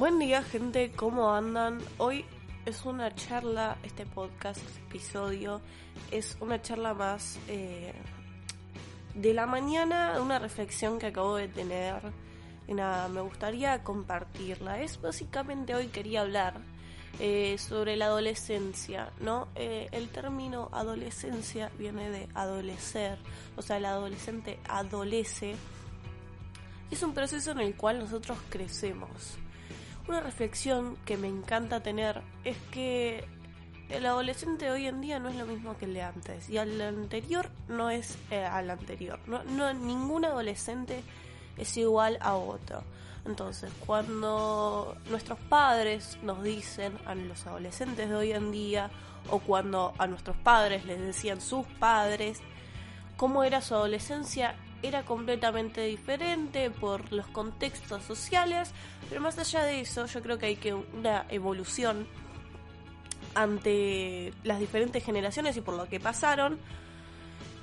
Buen día gente, ¿cómo andan? Hoy es una charla, este podcast, este episodio, es una charla más eh, de la mañana, una reflexión que acabo de tener. Y nada, me gustaría compartirla. Es básicamente hoy quería hablar eh, sobre la adolescencia, ¿no? Eh, el término adolescencia viene de adolecer, o sea, el adolescente adolece. Es un proceso en el cual nosotros crecemos. Una reflexión que me encanta tener es que el adolescente de hoy en día no es lo mismo que el de antes y al anterior no es eh, al anterior. No, no, ningún adolescente es igual a otro. Entonces, cuando nuestros padres nos dicen a los adolescentes de hoy en día, o cuando a nuestros padres les decían sus padres, cómo era su adolescencia, era completamente diferente por los contextos sociales, pero más allá de eso, yo creo que hay que una evolución ante las diferentes generaciones y por lo que pasaron,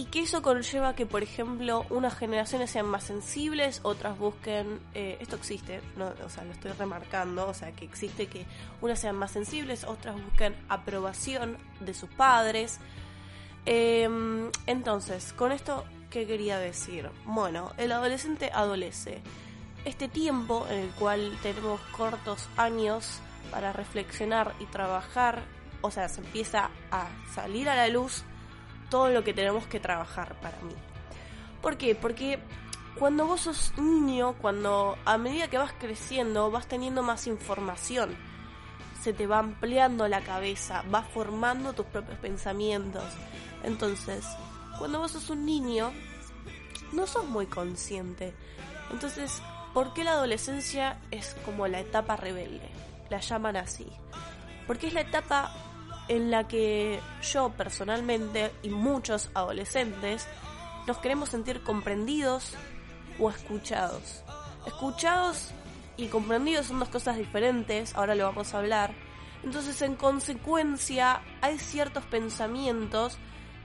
y que eso conlleva que, por ejemplo, unas generaciones sean más sensibles, otras busquen, eh, esto existe, o sea, lo estoy remarcando, o sea, que existe que unas sean más sensibles, otras busquen aprobación de sus padres. Em, entonces, con esto, ¿qué quería decir? Bueno, el adolescente adolece. Este tiempo en el cual tenemos cortos años para reflexionar y trabajar, o sea, se empieza a salir a la luz todo lo que tenemos que trabajar para mí. ¿Por qué? Porque cuando vos sos niño, cuando a medida que vas creciendo, vas teniendo más información, se te va ampliando la cabeza, vas formando tus propios pensamientos. Entonces, cuando vos sos un niño, no sos muy consciente. Entonces, ¿por qué la adolescencia es como la etapa rebelde? La llaman así. Porque es la etapa en la que yo personalmente y muchos adolescentes nos queremos sentir comprendidos o escuchados. Escuchados y comprendidos son dos cosas diferentes, ahora lo vamos a hablar. Entonces, en consecuencia, hay ciertos pensamientos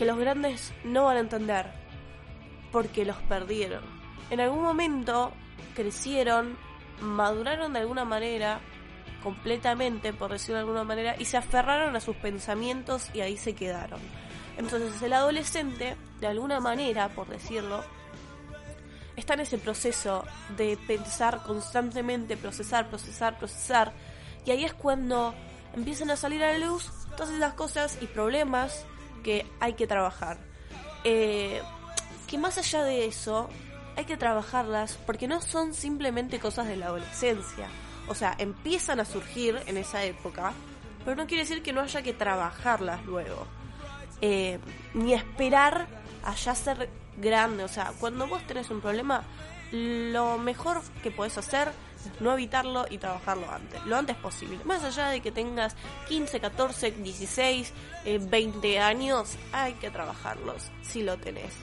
que los grandes no van a entender porque los perdieron. En algún momento crecieron, maduraron de alguna manera completamente, por decirlo de alguna manera, y se aferraron a sus pensamientos y ahí se quedaron. Entonces el adolescente, de alguna manera, por decirlo, está en ese proceso de pensar constantemente, procesar, procesar, procesar, y ahí es cuando empiezan a salir a la luz todas esas cosas y problemas que hay que trabajar. Eh, que más allá de eso, hay que trabajarlas porque no son simplemente cosas de la adolescencia o sea, empiezan a surgir en esa época, pero no quiere decir que no haya que trabajarlas luego. Eh, ni esperar a ya ser grande. O sea, cuando vos tenés un problema, lo mejor que podés hacer no evitarlo y trabajarlo antes, lo antes posible. Más allá de que tengas 15, 14, 16, 20 años, hay que trabajarlos si lo tenés.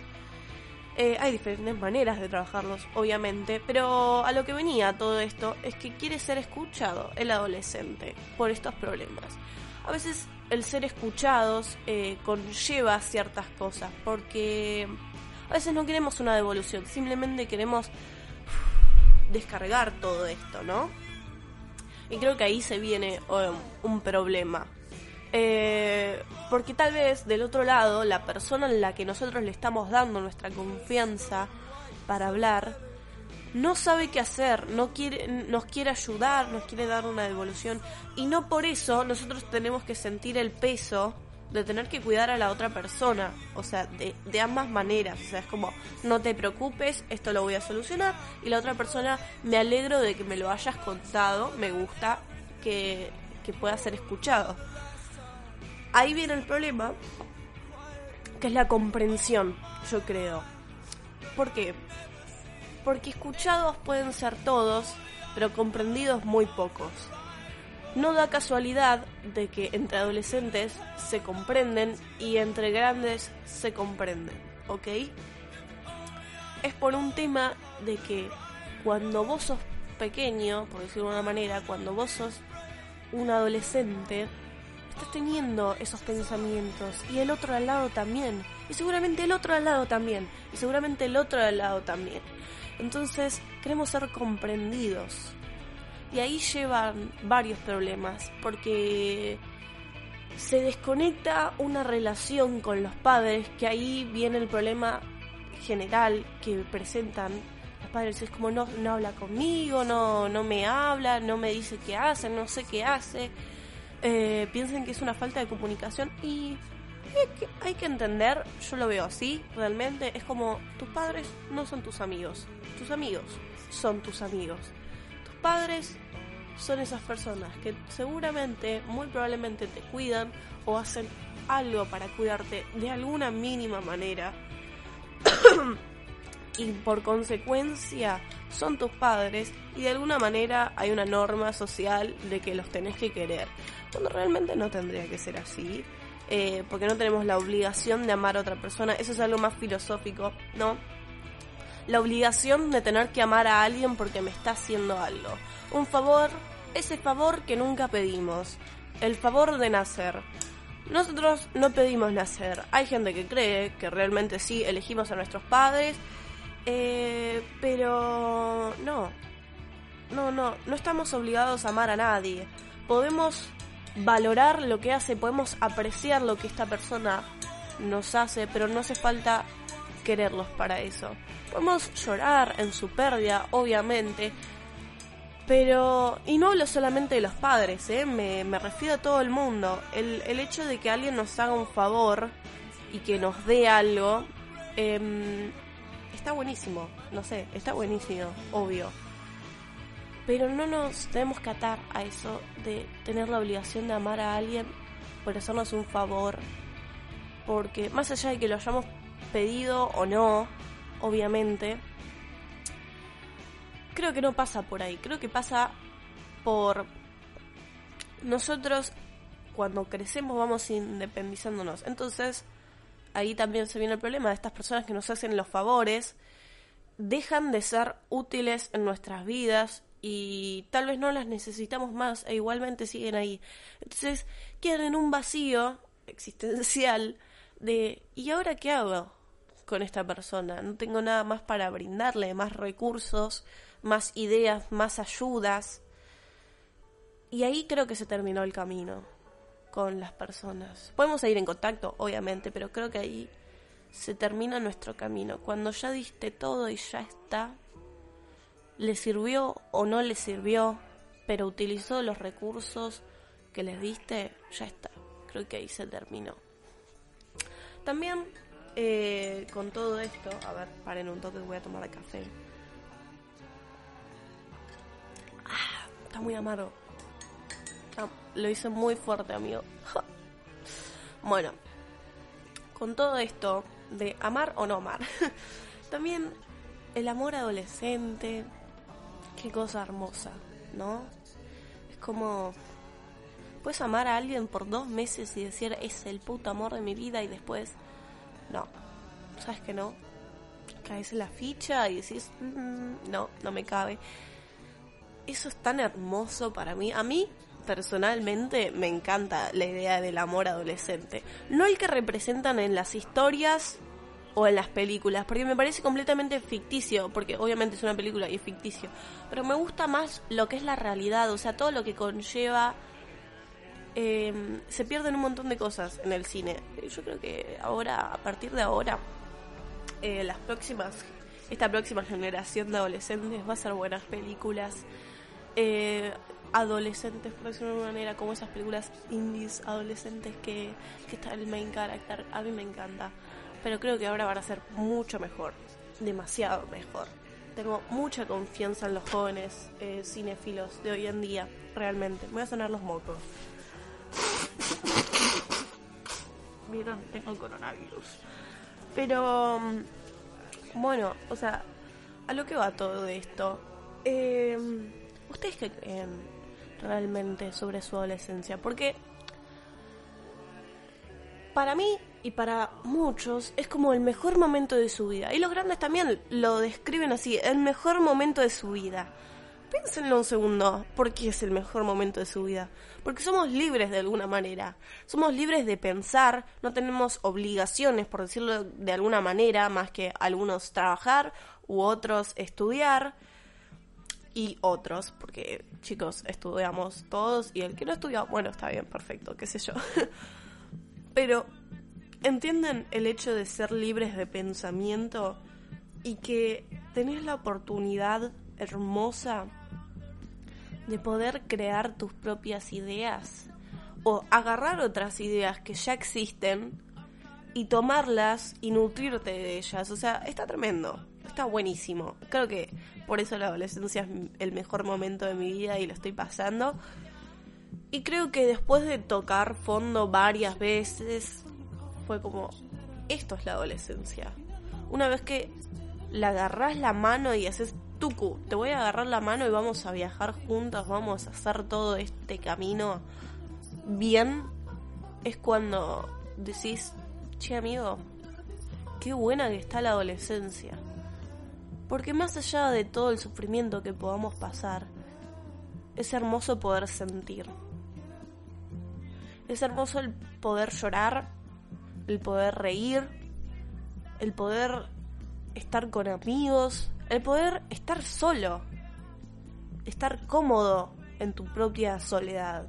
Eh, hay diferentes maneras de trabajarlos, obviamente, pero a lo que venía todo esto es que quiere ser escuchado el adolescente por estos problemas. A veces el ser escuchados eh, conlleva ciertas cosas, porque a veces no queremos una devolución, simplemente queremos descargar todo esto, ¿no? Y creo que ahí se viene um, un problema. Eh, porque tal vez del otro lado, la persona en la que nosotros le estamos dando nuestra confianza para hablar, no sabe qué hacer, no quiere, nos quiere ayudar, nos quiere dar una devolución. Y no por eso nosotros tenemos que sentir el peso de tener que cuidar a la otra persona. O sea, de, de ambas maneras. O sea, es como, no te preocupes, esto lo voy a solucionar. Y la otra persona, me alegro de que me lo hayas contado, me gusta que, que pueda ser escuchado ahí viene el problema, que es la comprensión, yo creo. ¿Por qué? Porque escuchados pueden ser todos, pero comprendidos muy pocos. No da casualidad de que entre adolescentes se comprenden y entre grandes se comprenden, ¿ok? Es por un tema de que cuando vos sos pequeño, por decirlo de una manera, cuando vos sos un adolescente, estás teniendo esos pensamientos y el otro al lado también. Y seguramente el otro al lado también. Y seguramente el otro al lado también. Entonces queremos ser comprendidos. Y ahí llevan varios problemas, porque se desconecta una relación con los padres, que ahí viene el problema general que presentan los padres. Es como no, no habla conmigo, no, no me habla, no me dice qué hace, no sé qué hace. Eh, piensen que es una falta de comunicación y hay que entender, yo lo veo así, realmente, es como tus padres no son tus amigos, tus amigos son tus amigos. Padres son esas personas que seguramente, muy probablemente te cuidan o hacen algo para cuidarte de alguna mínima manera. y por consecuencia son tus padres y de alguna manera hay una norma social de que los tenés que querer. Cuando realmente no tendría que ser así. Eh, porque no tenemos la obligación de amar a otra persona. Eso es algo más filosófico, ¿no? La obligación de tener que amar a alguien porque me está haciendo algo. Un favor, ese favor que nunca pedimos. El favor de nacer. Nosotros no pedimos nacer. Hay gente que cree que realmente sí elegimos a nuestros padres. Eh, pero no. No, no. No estamos obligados a amar a nadie. Podemos valorar lo que hace, podemos apreciar lo que esta persona nos hace, pero no hace falta quererlos para eso. Podemos llorar en su pérdida, obviamente, pero, y no hablo solamente de los padres, ¿eh? me, refiero a todo el mundo. El, el, hecho de que alguien nos haga un favor y que nos dé algo, em, está buenísimo, no sé, está buenísimo, obvio. Pero no nos tenemos que atar a eso de tener la obligación de amar a alguien por hacernos un favor. Porque más allá de que lo hayamos pedido o no, obviamente, creo que no pasa por ahí. Creo que pasa por nosotros cuando crecemos vamos independizándonos. Entonces, ahí también se viene el problema de estas personas que nos hacen los favores, dejan de ser útiles en nuestras vidas y tal vez no las necesitamos más e igualmente siguen ahí. Entonces quedan en un vacío existencial de ¿y ahora qué hago con esta persona? No tengo nada más para brindarle, más recursos, más ideas, más ayudas. Y ahí creo que se terminó el camino con las personas. Podemos seguir en contacto, obviamente, pero creo que ahí se termina nuestro camino. Cuando ya diste todo y ya está, le sirvió o no le sirvió, pero utilizó los recursos que les diste, ya está. Creo que ahí se terminó. También eh, con todo esto, a ver, paren un toque, voy a tomar café. Ah, está muy amargo. lo hice muy fuerte, amigo. bueno, con todo esto de amar o no amar, también el amor adolescente, Qué cosa hermosa, ¿no? Es como... Puedes amar a alguien por dos meses y decir es el puto amor de mi vida y después... No, ¿sabes que no? Caes en la ficha y decís, mm, no, no me cabe. Eso es tan hermoso para mí. A mí personalmente me encanta la idea del amor adolescente. No el que representan en las historias o en las películas, porque me parece completamente ficticio, porque obviamente es una película y es ficticio, pero me gusta más lo que es la realidad, o sea, todo lo que conlleva... Eh, se pierden un montón de cosas en el cine. Yo creo que ahora, a partir de ahora, eh, las próximas, esta próxima generación de adolescentes va a ser buenas películas. Eh, adolescentes, por decirlo de alguna manera, como esas películas indies adolescentes que, que está el main character. A mí me encanta pero creo que ahora van a ser mucho mejor, demasiado mejor. Tengo mucha confianza en los jóvenes eh, cinéfilos de hoy en día, realmente. Me voy a sonar los mocos. Vieron, tengo coronavirus. Pero, mm, bueno, o sea, a lo que va todo esto. Eh, ¿Ustedes qué creen realmente sobre su adolescencia? Porque para mí y para muchos es como el mejor momento de su vida. Y los grandes también lo describen así, el mejor momento de su vida. Piénsenlo un segundo, ¿por qué es el mejor momento de su vida? Porque somos libres de alguna manera, somos libres de pensar, no tenemos obligaciones, por decirlo de alguna manera, más que algunos trabajar u otros estudiar. y otros, porque chicos, estudiamos todos y el que no estudia, bueno, está bien, perfecto, qué sé yo. Pero, ¿entienden el hecho de ser libres de pensamiento y que tenés la oportunidad hermosa de poder crear tus propias ideas? O agarrar otras ideas que ya existen y tomarlas y nutrirte de ellas. O sea, está tremendo está buenísimo. Creo que por eso la adolescencia es el mejor momento de mi vida y lo estoy pasando. Y creo que después de tocar fondo varias veces, fue como, esto es la adolescencia. Una vez que le agarras la mano y haces tucu, te voy a agarrar la mano y vamos a viajar juntos, vamos a hacer todo este camino bien, es cuando decís, che amigo, qué buena que está la adolescencia. Porque más allá de todo el sufrimiento que podamos pasar, es hermoso poder sentir. Es hermoso el poder llorar, el poder reír, el poder estar con amigos, el poder estar solo, estar cómodo en tu propia soledad,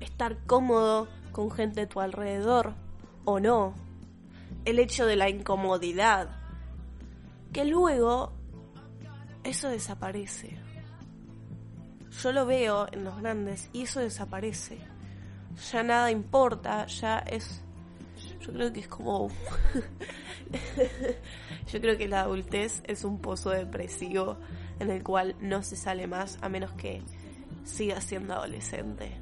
estar cómodo con gente a tu alrededor o no, el hecho de la incomodidad, que luego eso desaparece. Yo lo veo en los grandes y eso desaparece. Ya nada importa, ya es... Yo creo que es como... Yo creo que la adultez es un pozo depresivo en el cual no se sale más a menos que siga siendo adolescente.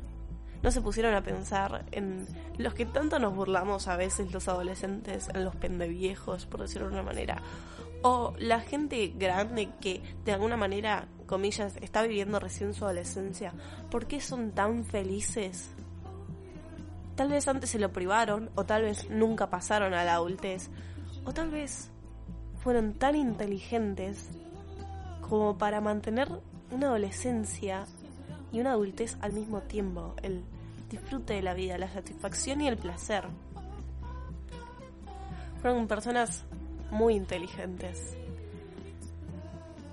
No se pusieron a pensar en los que tanto nos burlamos a veces los adolescentes, en los pendeviejos, por decirlo de una manera, o la gente grande que de alguna manera, comillas, está viviendo recién su adolescencia, ¿por qué son tan felices? Tal vez antes se lo privaron, o tal vez nunca pasaron a la adultez, o tal vez fueron tan inteligentes como para mantener una adolescencia y una adultez al mismo tiempo, el disfrute de la vida, la satisfacción y el placer. Fueron personas muy inteligentes.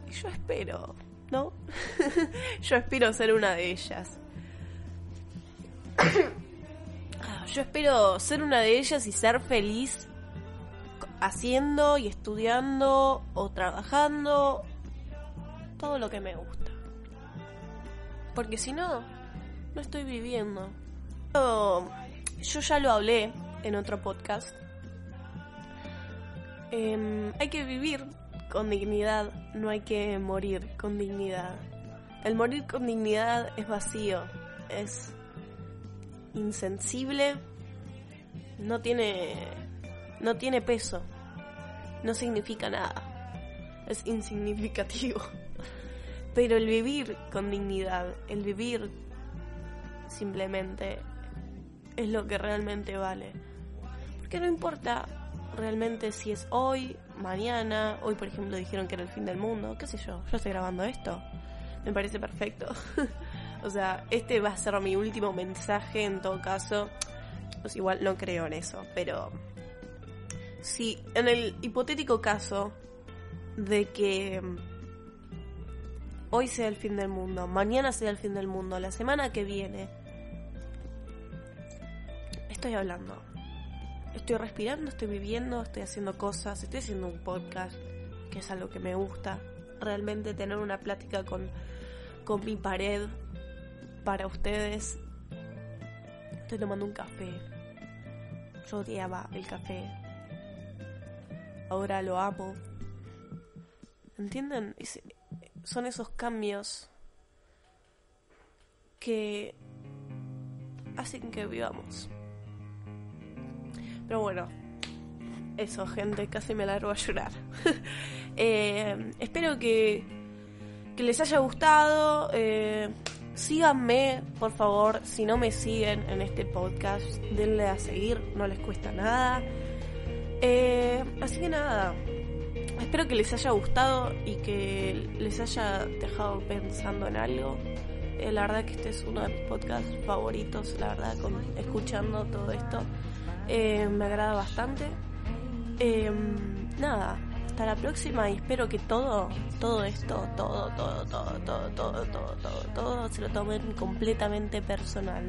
Y yo espero, ¿no? yo espero ser una de ellas. yo espero ser una de ellas y ser feliz haciendo y estudiando o trabajando todo lo que me gusta. Porque si no, no estoy viviendo. Yo ya lo hablé en otro podcast Em, hay que vivir con dignidad, no hay que morir con dignidad. El morir con dignidad es vacío, es insensible, no tiene, no tiene peso, no significa nada, es insignificativo. Pero el vivir con dignidad, el vivir simplemente es lo que realmente vale. Porque no importa realmente si es hoy, mañana, hoy por ejemplo dijeron que era el fin del mundo, qué sé yo, yo estoy grabando esto, me parece perfecto. o sea, este va a ser mi último mensaje en todo caso, pues igual no creo en eso, pero si en el hipotético caso de que hoy sea el fin del mundo, mañana sea el fin del mundo, la semana que viene, estoy hablando estoy respirando, estoy viviendo, estoy haciendo cosas, estoy haciendo un podcast, que es algo que me gusta. Realmente tener una plática con, con mi pared para ustedes. Estoy tomando un café. Yo odiaba el café. Ahora lo amo. ¿Entienden? son esos cambios que hacen que vivamos. Pero bueno, eso, gente, casi me largo a llorar. Eh, espero que, que, les haya gustado. Eh, síganme, por favor, si no me siguen en este podcast, denle a seguir, no les cuesta nada. Eh, así que nada, espero que les haya gustado y que les haya dejado pensando en algo. la verdad que este es uno de mis podcasts favoritos, la verdad, con, escuchando todo esto. Eh, me agrada bastante. Nada, hasta la próxima y espero que todo, todo esto, todo, todo, todo, todo, todo, todo, todo, todo se lo tomen completamente personal.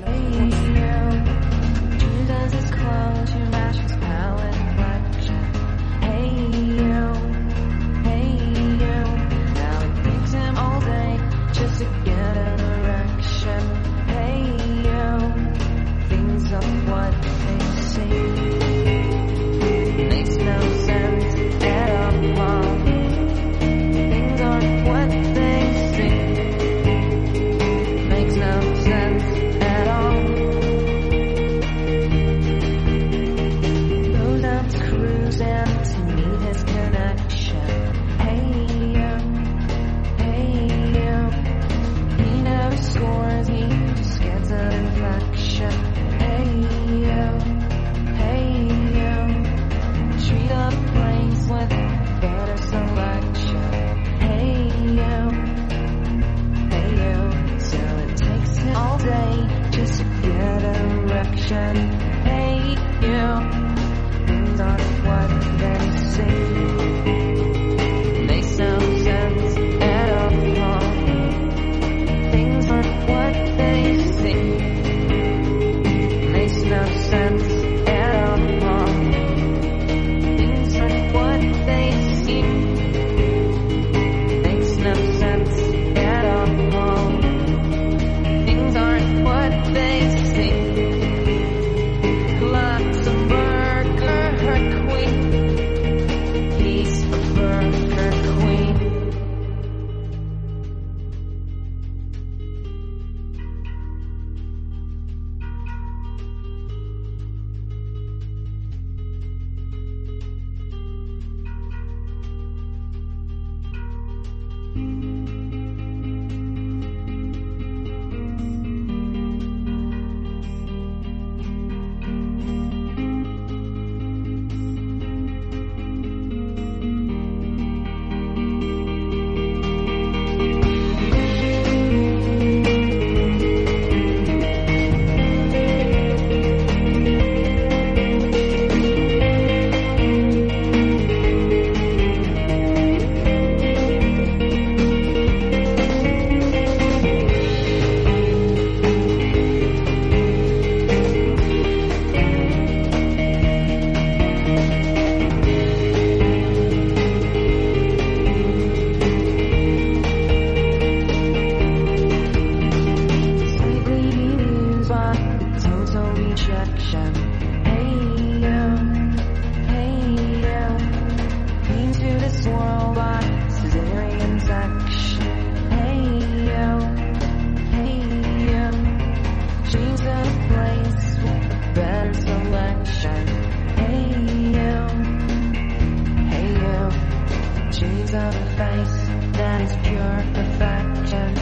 of a face that is pure perfection.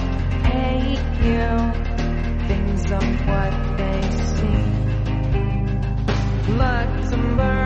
Hate you, things of what they see. Luxembourg.